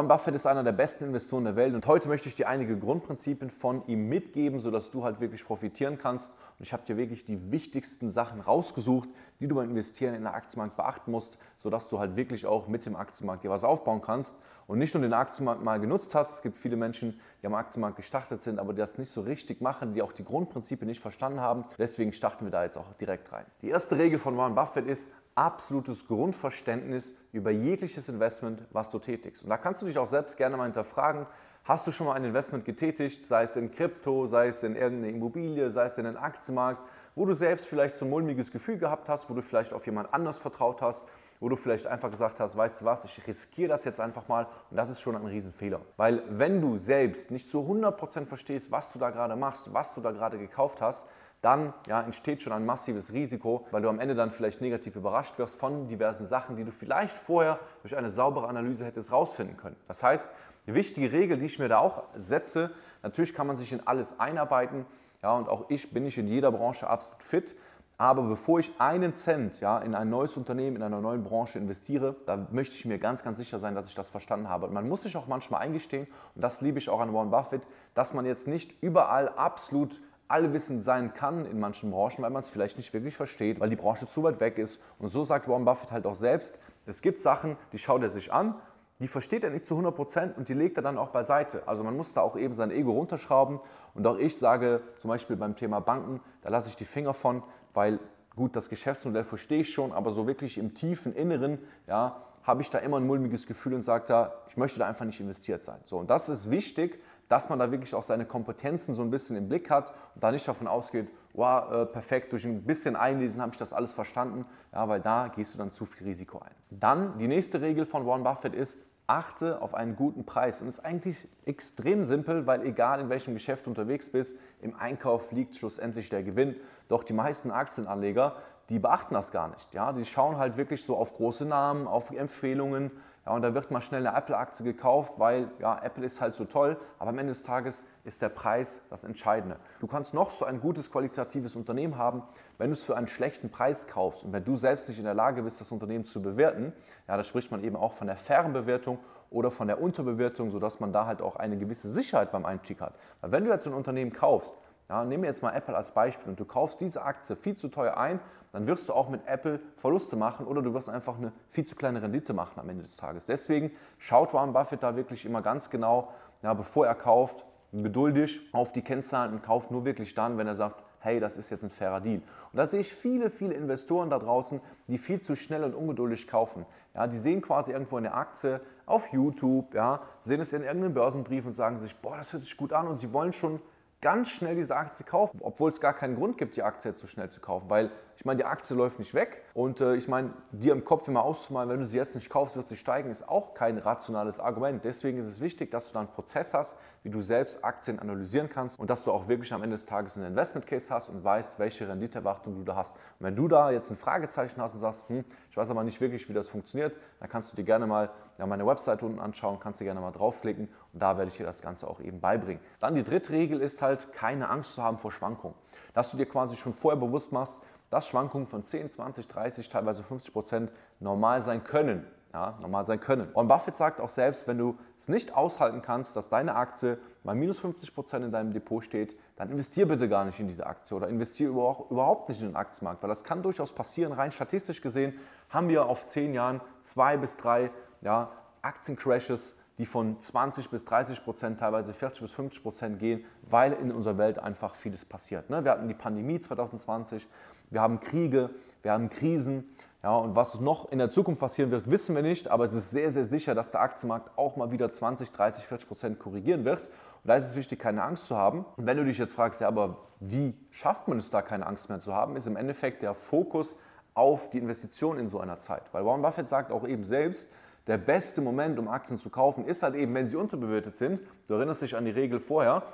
Warren Buffett ist einer der besten Investoren der Welt und heute möchte ich dir einige Grundprinzipien von ihm mitgeben, sodass du halt wirklich profitieren kannst. Und ich habe dir wirklich die wichtigsten Sachen rausgesucht, die du beim Investieren in der Aktienmarkt beachten musst, sodass du halt wirklich auch mit dem Aktienmarkt dir was aufbauen kannst und nicht nur den Aktienmarkt mal genutzt hast. Es gibt viele Menschen, die am Aktienmarkt gestartet sind, aber die das nicht so richtig machen, die auch die Grundprinzipien nicht verstanden haben. Deswegen starten wir da jetzt auch direkt rein. Die erste Regel von Warren Buffett ist, absolutes Grundverständnis über jegliches Investment, was du tätigst. Und da kannst du dich auch selbst gerne mal hinterfragen, hast du schon mal ein Investment getätigt, sei es in Krypto, sei es in irgendeine Immobilie, sei es in den Aktienmarkt, wo du selbst vielleicht so ein mulmiges Gefühl gehabt hast, wo du vielleicht auf jemand anders vertraut hast, wo du vielleicht einfach gesagt hast, weißt du was, ich riskiere das jetzt einfach mal und das ist schon ein Riesenfehler. Weil wenn du selbst nicht zu 100% verstehst, was du da gerade machst, was du da gerade gekauft hast, dann ja, entsteht schon ein massives Risiko, weil du am Ende dann vielleicht negativ überrascht wirst von diversen Sachen, die du vielleicht vorher durch eine saubere Analyse hättest rausfinden können. Das heißt, die wichtige Regel, die ich mir da auch setze, natürlich kann man sich in alles einarbeiten, ja, und auch ich bin nicht in jeder Branche absolut fit, aber bevor ich einen Cent ja, in ein neues Unternehmen, in einer neuen Branche investiere, da möchte ich mir ganz, ganz sicher sein, dass ich das verstanden habe. Und man muss sich auch manchmal eingestehen, und das liebe ich auch an Warren Buffett, dass man jetzt nicht überall absolut allwissend sein kann in manchen Branchen, weil man es vielleicht nicht wirklich versteht, weil die Branche zu weit weg ist. Und so sagt Warren Buffett halt auch selbst, es gibt Sachen, die schaut er sich an, die versteht er nicht zu 100 Prozent und die legt er dann auch beiseite. Also man muss da auch eben sein Ego runterschrauben. Und auch ich sage zum Beispiel beim Thema Banken, da lasse ich die Finger von, weil gut, das Geschäftsmodell verstehe ich schon, aber so wirklich im tiefen Inneren, ja, habe ich da immer ein mulmiges Gefühl und sage da, ich möchte da einfach nicht investiert sein. So, und das ist wichtig, dass man da wirklich auch seine Kompetenzen so ein bisschen im Blick hat und da nicht davon ausgeht, wow, äh, perfekt, durch ein bisschen Einlesen habe ich das alles verstanden, ja, weil da gehst du dann zu viel Risiko ein. Dann die nächste Regel von Warren Buffett ist, achte auf einen guten Preis. Und ist eigentlich extrem simpel, weil egal in welchem Geschäft du unterwegs bist, im Einkauf liegt schlussendlich der Gewinn. Doch die meisten Aktienanleger, die beachten das gar nicht. Ja? Die schauen halt wirklich so auf große Namen, auf Empfehlungen ja, und da wird mal schnell eine Apple-Aktie gekauft, weil ja, Apple ist halt so toll, aber am Ende des Tages ist der Preis das Entscheidende. Du kannst noch so ein gutes qualitatives Unternehmen haben, wenn du es für einen schlechten Preis kaufst und wenn du selbst nicht in der Lage bist, das Unternehmen zu bewerten, ja, da spricht man eben auch von der fairen Bewertung oder von der Unterbewertung, sodass man da halt auch eine gewisse Sicherheit beim Einstieg hat. Weil wenn du jetzt ein Unternehmen kaufst, ja, nehmen wir jetzt mal Apple als Beispiel und du kaufst diese Aktie viel zu teuer ein, dann wirst du auch mit Apple Verluste machen oder du wirst einfach eine viel zu kleine Rendite machen am Ende des Tages. Deswegen schaut Warren Buffett da wirklich immer ganz genau, ja, bevor er kauft, geduldig auf die Kennzahlen und kauft nur wirklich dann, wenn er sagt, hey, das ist jetzt ein fairer Deal. Und da sehe ich viele, viele Investoren da draußen, die viel zu schnell und ungeduldig kaufen. Ja, die sehen quasi irgendwo eine Aktie auf YouTube, ja, sehen es in irgendeinem Börsenbrief und sagen sich, boah, das hört sich gut an und sie wollen schon ganz schnell diese Aktie kaufen, obwohl es gar keinen Grund gibt, die Aktie jetzt so schnell zu kaufen, weil ich meine, die Aktie läuft nicht weg und äh, ich meine, dir im Kopf immer auszumalen, wenn du sie jetzt nicht kaufst, wird sie steigen, ist auch kein rationales Argument. Deswegen ist es wichtig, dass du da einen Prozess hast, wie du selbst Aktien analysieren kannst und dass du auch wirklich am Ende des Tages einen Investment Case hast und weißt, welche Renditeerwartung du da hast. Und wenn du da jetzt ein Fragezeichen hast und sagst, hm, ich weiß aber nicht wirklich, wie das funktioniert, dann kannst du dir gerne mal ja, meine Website unten anschauen, kannst dir gerne mal draufklicken und da werde ich dir das Ganze auch eben beibringen. Dann die dritte Regel ist halt, keine Angst zu haben vor Schwankungen. Dass du dir quasi schon vorher bewusst machst, dass Schwankungen von 10, 20, 30, teilweise 50 Prozent normal sein können ja, normal sein können. Und Buffett sagt auch selbst, wenn du es nicht aushalten kannst, dass deine Aktie mal minus 50 Prozent in deinem Depot steht, dann investier bitte gar nicht in diese Aktie oder investier überhaupt nicht in den Aktienmarkt, weil das kann durchaus passieren. Rein statistisch gesehen haben wir auf zehn Jahren zwei bis drei ja, Aktiencrashes, die von 20 bis 30 Prozent, teilweise 40 bis 50 Prozent gehen, weil in unserer Welt einfach vieles passiert. Ne? Wir hatten die Pandemie 2020, wir haben Kriege, wir haben Krisen, ja, und was noch in der Zukunft passieren wird, wissen wir nicht, aber es ist sehr, sehr sicher, dass der Aktienmarkt auch mal wieder 20, 30, 40 Prozent korrigieren wird. Und da ist es wichtig, keine Angst zu haben. Und wenn du dich jetzt fragst, ja, aber wie schafft man es da, keine Angst mehr zu haben, ist im Endeffekt der Fokus auf die Investition in so einer Zeit. Weil Warren Buffett sagt auch eben selbst, der beste Moment, um Aktien zu kaufen, ist halt eben, wenn sie unterbewertet sind. Du erinnerst dich an die Regel vorher.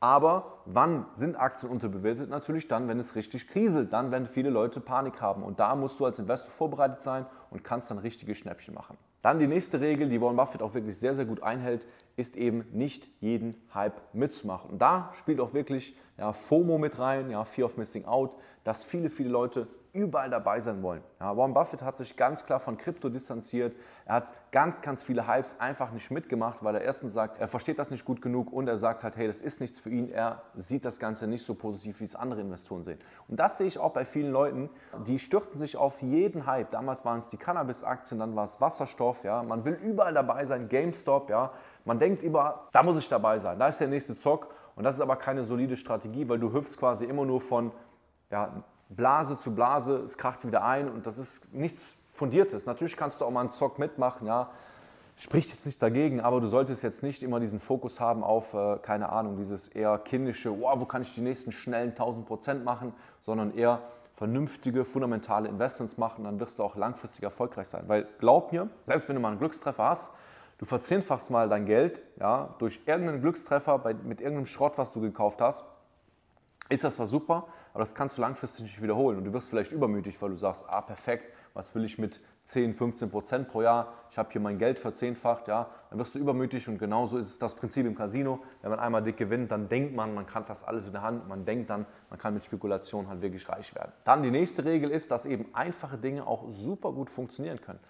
Aber wann sind Aktien unterbewertet? Natürlich dann, wenn es richtig kriselt, dann, wenn viele Leute Panik haben. Und da musst du als Investor vorbereitet sein und kannst dann richtige Schnäppchen machen. Dann die nächste Regel, die Warren Buffett auch wirklich sehr, sehr gut einhält, ist eben nicht jeden Hype mitzumachen. Und da spielt auch wirklich ja, FOMO mit rein, ja, Fear of Missing Out, dass viele, viele Leute überall dabei sein wollen. Ja, Warren Buffett hat sich ganz klar von Krypto distanziert. Er hat ganz, ganz viele Hypes einfach nicht mitgemacht, weil er erstens sagt, er versteht das nicht gut genug und er sagt halt, hey, das ist nichts für ihn. Er sieht das Ganze nicht so positiv, wie es andere Investoren sehen. Und das sehe ich auch bei vielen Leuten, die stürzen sich auf jeden Hype. Damals waren es die Cannabis-Aktien, dann war es Wasserstoff. Ja, man will überall dabei sein, GameStop. Ja, man denkt über, da muss ich dabei sein, da ist der nächste Zock. Und das ist aber keine solide Strategie, weil du hüpfst quasi immer nur von ja, Blase zu Blase, es kracht wieder ein und das ist nichts Fundiertes. Natürlich kannst du auch mal einen Zock mitmachen, ja, spricht jetzt nichts dagegen, aber du solltest jetzt nicht immer diesen Fokus haben auf, äh, keine Ahnung, dieses eher kindische, wow, wo kann ich die nächsten schnellen 1000 Prozent machen, sondern eher vernünftige, fundamentale Investments machen, dann wirst du auch langfristig erfolgreich sein. Weil glaub mir, selbst wenn du mal einen Glückstreffer hast, du verzehnfachst mal dein Geld ja, durch irgendeinen Glückstreffer bei, mit irgendeinem Schrott, was du gekauft hast, ist das zwar super, aber das kannst du langfristig nicht wiederholen. Und du wirst vielleicht übermütig, weil du sagst, ah perfekt, was will ich mit 10, 15 Prozent pro Jahr, ich habe hier mein Geld verzehnfacht, ja, dann wirst du übermütig und genauso ist es das Prinzip im Casino. Wenn man einmal dick gewinnt, dann denkt man, man kann das alles in der Hand, man denkt dann, man kann mit Spekulation halt wirklich reich werden. Dann die nächste Regel ist, dass eben einfache Dinge auch super gut funktionieren können.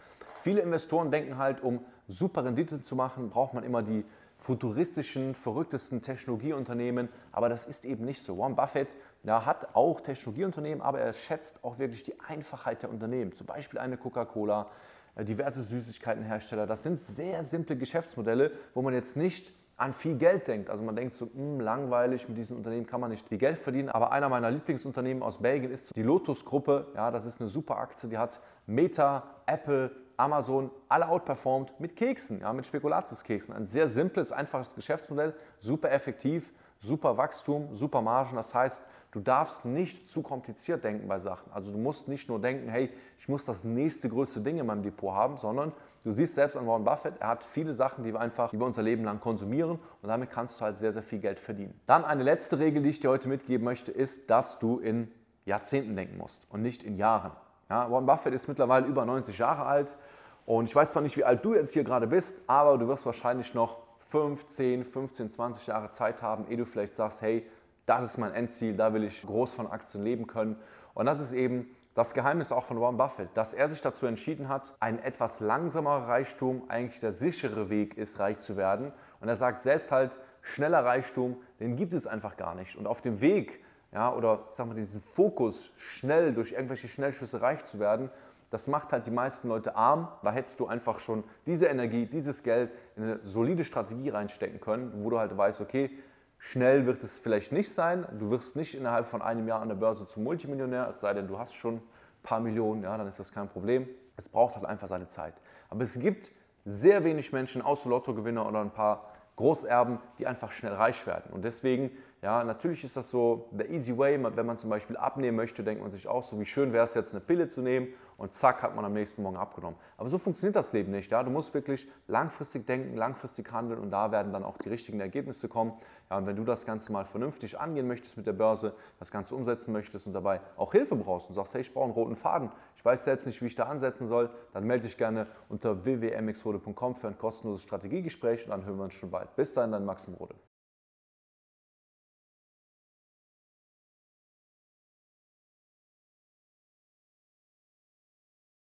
Viele Investoren denken halt, um super Rendite zu machen, braucht man immer die futuristischen, verrücktesten Technologieunternehmen, aber das ist eben nicht so. Warren Buffett ja, hat auch Technologieunternehmen, aber er schätzt auch wirklich die Einfachheit der Unternehmen. Zum Beispiel eine Coca-Cola, äh, diverse Süßigkeitenhersteller. Das sind sehr simple Geschäftsmodelle, wo man jetzt nicht an viel Geld denkt. Also man denkt so, mh, hm, langweilig, mit diesen Unternehmen kann man nicht viel Geld verdienen. Aber einer meiner Lieblingsunternehmen aus Belgien ist die Lotus-Gruppe. Ja, das ist eine super Aktie, die hat Meta, Apple, Amazon alle outperformed mit Keksen, ja, mit Spekulatiuskeksen. Ein sehr simples, einfaches Geschäftsmodell, super effektiv, super Wachstum, super Margen. Das heißt, du darfst nicht zu kompliziert denken bei Sachen. Also du musst nicht nur denken, hey, ich muss das nächste größte Ding in meinem Depot haben, sondern du siehst selbst an Warren Buffett, er hat viele Sachen, die wir einfach über unser Leben lang konsumieren und damit kannst du halt sehr, sehr viel Geld verdienen. Dann eine letzte Regel, die ich dir heute mitgeben möchte, ist, dass du in Jahrzehnten denken musst und nicht in Jahren. Ja, Warren Buffett ist mittlerweile über 90 Jahre alt und ich weiß zwar nicht, wie alt du jetzt hier gerade bist, aber du wirst wahrscheinlich noch 15, 15, 20 Jahre Zeit haben, ehe du vielleicht sagst, hey, das ist mein Endziel, da will ich groß von Aktien leben können. Und das ist eben das Geheimnis auch von Warren Buffett, dass er sich dazu entschieden hat, ein etwas langsamer Reichtum eigentlich der sichere Weg ist, reich zu werden. Und er sagt selbst halt, schneller Reichtum, den gibt es einfach gar nicht. Und auf dem Weg ja, oder sag mal, diesen Fokus, schnell durch irgendwelche Schnellschüsse reich zu werden, das macht halt die meisten Leute arm. Da hättest du einfach schon diese Energie, dieses Geld in eine solide Strategie reinstecken können, wo du halt weißt, okay, schnell wird es vielleicht nicht sein. Du wirst nicht innerhalb von einem Jahr an der Börse zum Multimillionär, es sei denn, du hast schon ein paar Millionen, ja, dann ist das kein Problem. Es braucht halt einfach seine Zeit. Aber es gibt sehr wenig Menschen, außer Lottogewinner oder ein paar Großerben, die einfach schnell reich werden. Und deswegen ja, natürlich ist das so der easy way, wenn man zum Beispiel abnehmen möchte, denkt man sich auch so, wie schön wäre es jetzt eine Pille zu nehmen und zack hat man am nächsten Morgen abgenommen. Aber so funktioniert das Leben nicht. Ja? Du musst wirklich langfristig denken, langfristig handeln und da werden dann auch die richtigen Ergebnisse kommen. Ja, und wenn du das Ganze mal vernünftig angehen möchtest mit der Börse, das Ganze umsetzen möchtest und dabei auch Hilfe brauchst und sagst, hey, ich brauche einen roten Faden, ich weiß selbst nicht, wie ich da ansetzen soll, dann melde dich gerne unter www.mxrode.com für ein kostenloses Strategiegespräch und dann hören wir uns schon bald. Bis dahin, dein Maxim Rode.